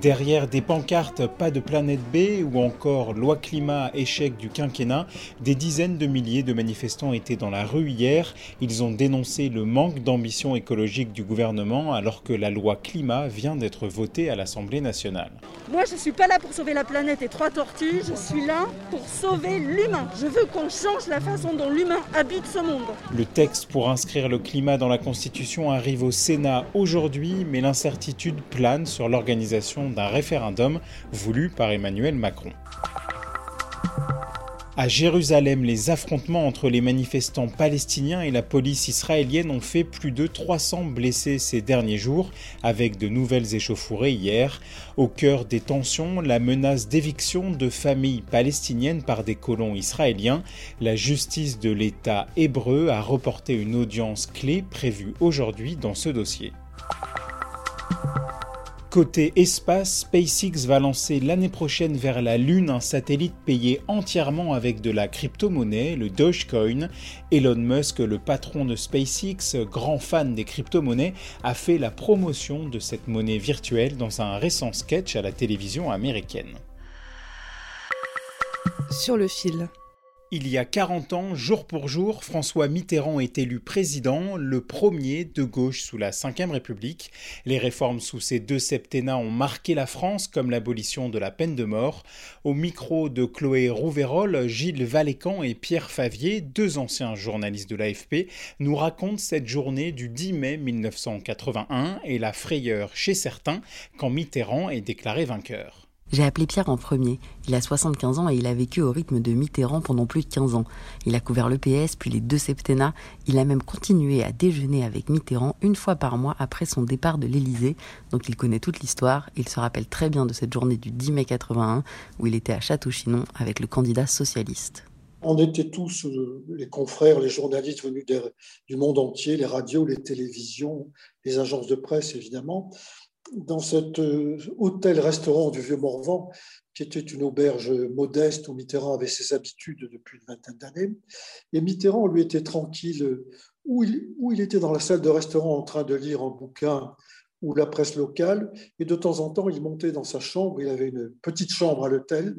Derrière des pancartes Pas de planète B ou encore Loi climat, échec du quinquennat, des dizaines de milliers de manifestants étaient dans la rue hier. Ils ont dénoncé le manque d'ambition écologique du gouvernement alors que la loi climat vient d'être votée à l'Assemblée nationale. Moi, je suis pas là pour sauver la planète et trois tortues, je suis là pour sauver l'humain. Je veux qu'on change la façon dont l'humain habite ce monde. Le texte pour inscrire le climat dans la Constitution arrive au Sénat aujourd'hui, mais l'incertitude plane sur l'organisation d'un référendum voulu par Emmanuel Macron. À Jérusalem, les affrontements entre les manifestants palestiniens et la police israélienne ont fait plus de 300 blessés ces derniers jours, avec de nouvelles échauffourées hier. Au cœur des tensions, la menace d'éviction de familles palestiniennes par des colons israéliens. La justice de l'État hébreu a reporté une audience clé prévue aujourd'hui dans ce dossier. Côté espace, SpaceX va lancer l'année prochaine vers la Lune un satellite payé entièrement avec de la crypto-monnaie, le Dogecoin. Elon Musk, le patron de SpaceX, grand fan des crypto-monnaies, a fait la promotion de cette monnaie virtuelle dans un récent sketch à la télévision américaine. Sur le fil. Il y a 40 ans, jour pour jour, François Mitterrand est élu président, le premier de gauche sous la Ve République. Les réformes sous ces deux septennats ont marqué la France, comme l'abolition de la peine de mort. Au micro de Chloé Rouverol, Gilles Valécan et Pierre Favier, deux anciens journalistes de l'AFP, nous racontent cette journée du 10 mai 1981 et la frayeur chez certains quand Mitterrand est déclaré vainqueur. J'ai appelé Pierre en premier. Il a 75 ans et il a vécu au rythme de Mitterrand pendant plus de 15 ans. Il a couvert le PS, puis les deux septennats. Il a même continué à déjeuner avec Mitterrand une fois par mois après son départ de l'Élysée. Donc il connaît toute l'histoire. Il se rappelle très bien de cette journée du 10 mai 81 où il était à Château-Chinon avec le candidat socialiste. On était tous, euh, les confrères, les journalistes venus du monde entier, les radios, les télévisions, les agences de presse, évidemment, dans cet euh, hôtel-restaurant du Vieux-Morvan, qui était une auberge modeste où Mitterrand avait ses habitudes depuis une vingtaine d'années. Et Mitterrand, lui, était tranquille, où il, il était dans la salle de restaurant en train de lire un bouquin ou la presse locale, et de temps en temps, il montait dans sa chambre, il avait une petite chambre à l'hôtel,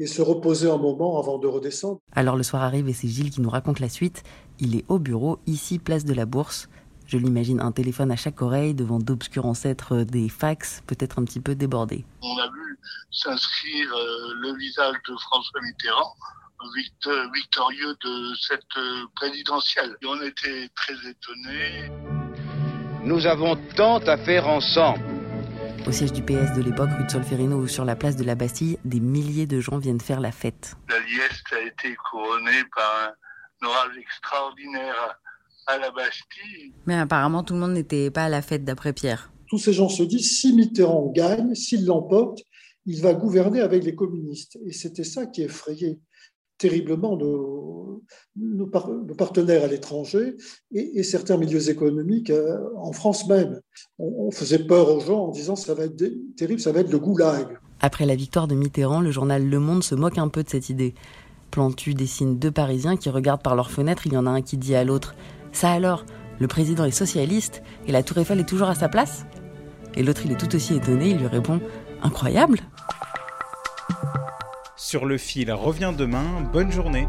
et se reposait un moment avant de redescendre. Alors le soir arrive et c'est Gilles qui nous raconte la suite. Il est au bureau, ici, place de la Bourse. Je l'imagine un téléphone à chaque oreille, devant d'obscurs ancêtres des fax, peut-être un petit peu débordé. on a vu s'inscrire euh, le visage de François Mitterrand, vict- victorieux de cette euh, présidentielle. Et on était très étonnés. Nous avons tant à faire ensemble. Au siège du PS de l'époque, rue de Solferino ou sur la place de la Bastille, des milliers de gens viennent faire la fête. La liesse a été couronnée par un orage extraordinaire à la Bastille. Mais apparemment, tout le monde n'était pas à la fête d'après Pierre. Tous ces gens se disent, si Mitterrand gagne, s'il l'emporte, il va gouverner avec les communistes. Et c'était ça qui effrayait terriblement nos, nos par- nos partenaires à l'étranger et, et certains milieux économiques euh, en France même. On, on faisait peur aux gens en disant, ça va être terrible, ça va être le goulag. Après la victoire de Mitterrand, le journal Le Monde se moque un peu de cette idée. Plantu dessine deux Parisiens qui regardent par leur fenêtre, il y en a un qui dit à l'autre Ça alors, le président est socialiste et la Tour Eiffel est toujours à sa place? Et l'autre il est tout aussi étonné, il lui répond Incroyable! Sur le fil revient demain, bonne journée